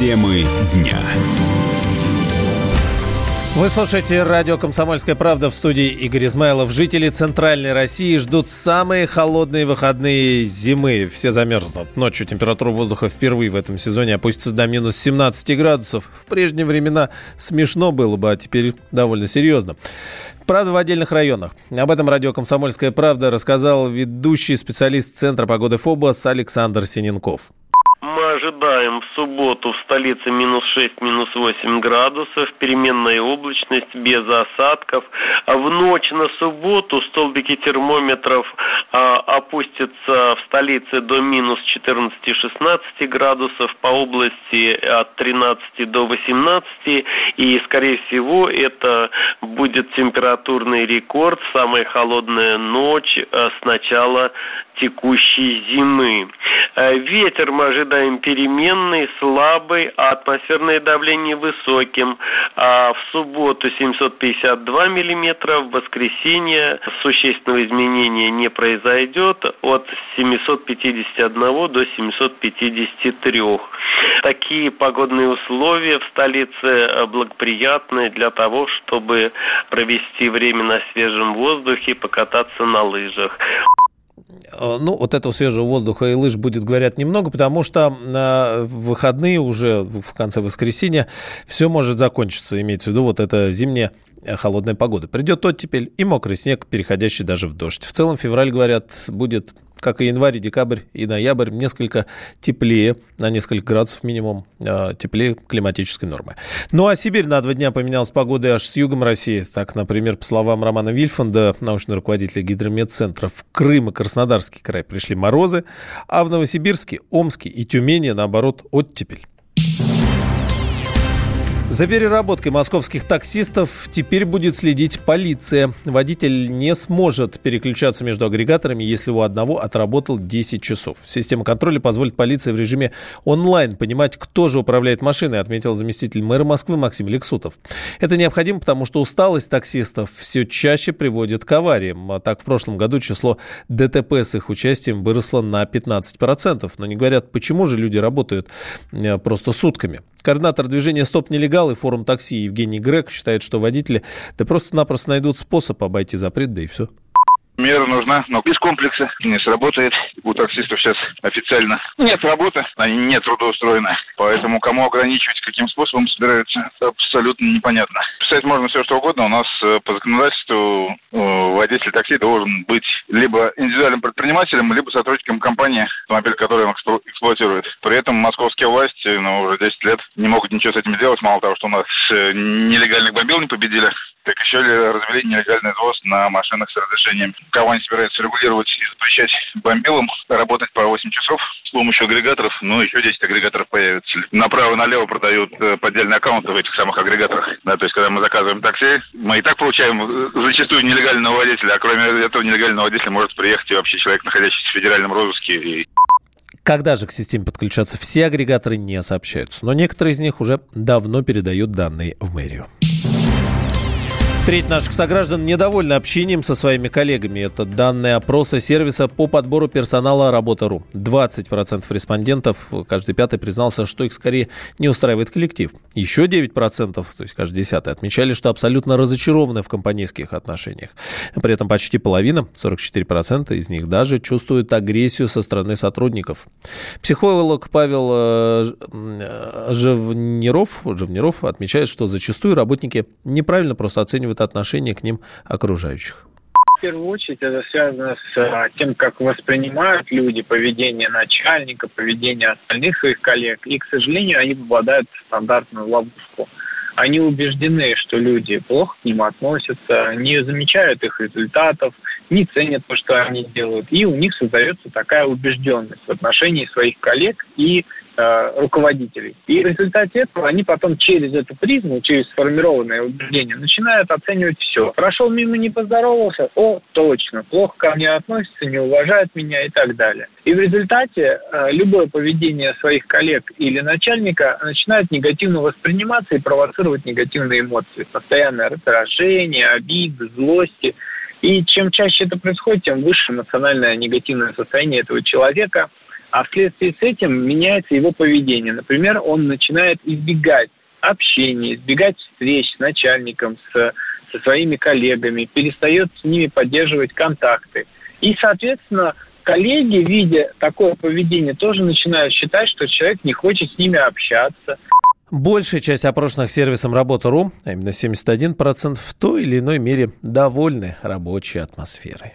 Темы дня. Вы слушаете радио «Комсомольская правда» в студии Игорь Измайлов. Жители Центральной России ждут самые холодные выходные зимы. Все замерзнут. Ночью температура воздуха впервые в этом сезоне опустится до минус 17 градусов. В прежние времена смешно было бы, а теперь довольно серьезно. Правда, в отдельных районах. Об этом радио «Комсомольская правда» рассказал ведущий специалист Центра погоды ФОБОС Александр Синенков ожидаем в субботу в столице минус 6, минус 8 градусов, переменная облачность без осадков. А в ночь на субботу столбики термометров а, опустятся в столице до минус 14-16 градусов, по области от 13 до 18. И, скорее всего, это будет температурный рекорд, самая холодная ночь а, с начала текущей зимы. Э, ветер мы ожидаем переменный, слабый, а атмосферное давление высоким. А в субботу 752 миллиметра, в воскресенье существенного изменения не произойдет от 751 до 753. Такие погодные условия в столице э, благоприятны для того, чтобы провести время на свежем воздухе, покататься на лыжах. Э, ну, вот этого свежего воздуха и лыж будет, говорят, немного, потому что на выходные уже в конце воскресенья все может закончиться, имеется в виду вот эта зимняя э, холодная погода. Придет оттепель и мокрый снег, переходящий даже в дождь. В целом февраль, говорят, будет как и январь, и декабрь, и ноябрь, несколько теплее, на несколько градусов минимум э, теплее климатической нормы. Ну а Сибирь на два дня поменялась погодой аж с югом России. Так, например, по словам Романа Вильфанда, научного руководителя гидрометцентра, в Крым и Краснодарский край пришли морозы, а в Новосибирске, Омске и Тюмени, наоборот, оттепель. За переработкой московских таксистов теперь будет следить полиция. Водитель не сможет переключаться между агрегаторами, если у одного отработал 10 часов. Система контроля позволит полиции в режиме онлайн понимать, кто же управляет машиной, отметил заместитель мэра Москвы Максим Лексутов. Это необходимо, потому что усталость таксистов все чаще приводит к авариям. А так, в прошлом году число ДТП с их участием выросло на 15%. Но не говорят, почему же люди работают э, просто сутками. Координатор движения «Стоп нелегал» и форум такси Евгений Грек считает, что водители да просто-напросто найдут способ обойти запрет, да и все. Мера нужна, но без комплекса не сработает. У таксистов сейчас официально нет работы, они не трудоустроены. Поэтому кому ограничивать, каким способом собираются, абсолютно непонятно. Писать можно все, что угодно. У нас э, по законодательству э, водитель такси должен быть либо индивидуальным предпринимателем, либо сотрудником компании, автомобиль, который он эксплуатирует. При этом московские власти ну, уже 10 лет не могут ничего с этим сделать. Мало того, что у нас э, нелегальных бомбил не победили, так еще ли развели нелегальный ввоз на машинах с разрешением. Кого они собираются регулировать и запрещать бомбилам работать по 8 часов с помощью агрегаторов, ну, еще 10 агрегаторов появится. Направо-налево продают э, поддельные аккаунты в этих самых агрегаторах. Да, то есть, когда мы заказываем такси, мы и так получаем э, зачастую нелегального водителя, а кроме этого нелегального водителя может приехать и вообще человек, находящийся в федеральном розыске. Когда же к системе подключаться, все агрегаторы не сообщаются, но некоторые из них уже давно передают данные в мэрию. Треть наших сограждан недовольны общением со своими коллегами. Это данные опроса сервиса по подбору персонала Работа.ру. 20% респондентов, каждый пятый признался, что их скорее не устраивает коллектив. Еще 9%, то есть каждый десятый, отмечали, что абсолютно разочарованы в компанейских отношениях. При этом почти половина, 44% из них даже чувствуют агрессию со стороны сотрудников. Психолог Павел э, э, Живниров, Живниров отмечает, что зачастую работники неправильно просто оценивают отношение к ним окружающих? В первую очередь это связано с а, тем, как воспринимают люди поведение начальника, поведение остальных своих коллег. И, к сожалению, они попадают в стандартную ловушку. Они убеждены, что люди плохо к ним относятся, не замечают их результатов, не ценят то, что они делают. И у них создается такая убежденность в отношении своих коллег и Э, руководителей. И в результате этого они потом через эту призму, через сформированное убеждение начинают оценивать все. Прошел мимо, не поздоровался, о, точно, плохо ко мне относится, не уважает меня и так далее. И в результате э, любое поведение своих коллег или начальника начинает негативно восприниматься и провоцировать негативные эмоции. Постоянное раздражение, обиды, злости. И чем чаще это происходит, тем выше эмоциональное негативное состояние этого человека – А вследствие с этим меняется его поведение. Например, он начинает избегать общения, избегать встреч с начальником, с, со своими коллегами, перестает с ними поддерживать контакты. И, соответственно, коллеги, видя такое поведение, тоже начинают считать, что человек не хочет с ними общаться. Большая часть опрошенных сервисом Работа.ру, а именно 71%, в той или иной мере довольны рабочей атмосферой.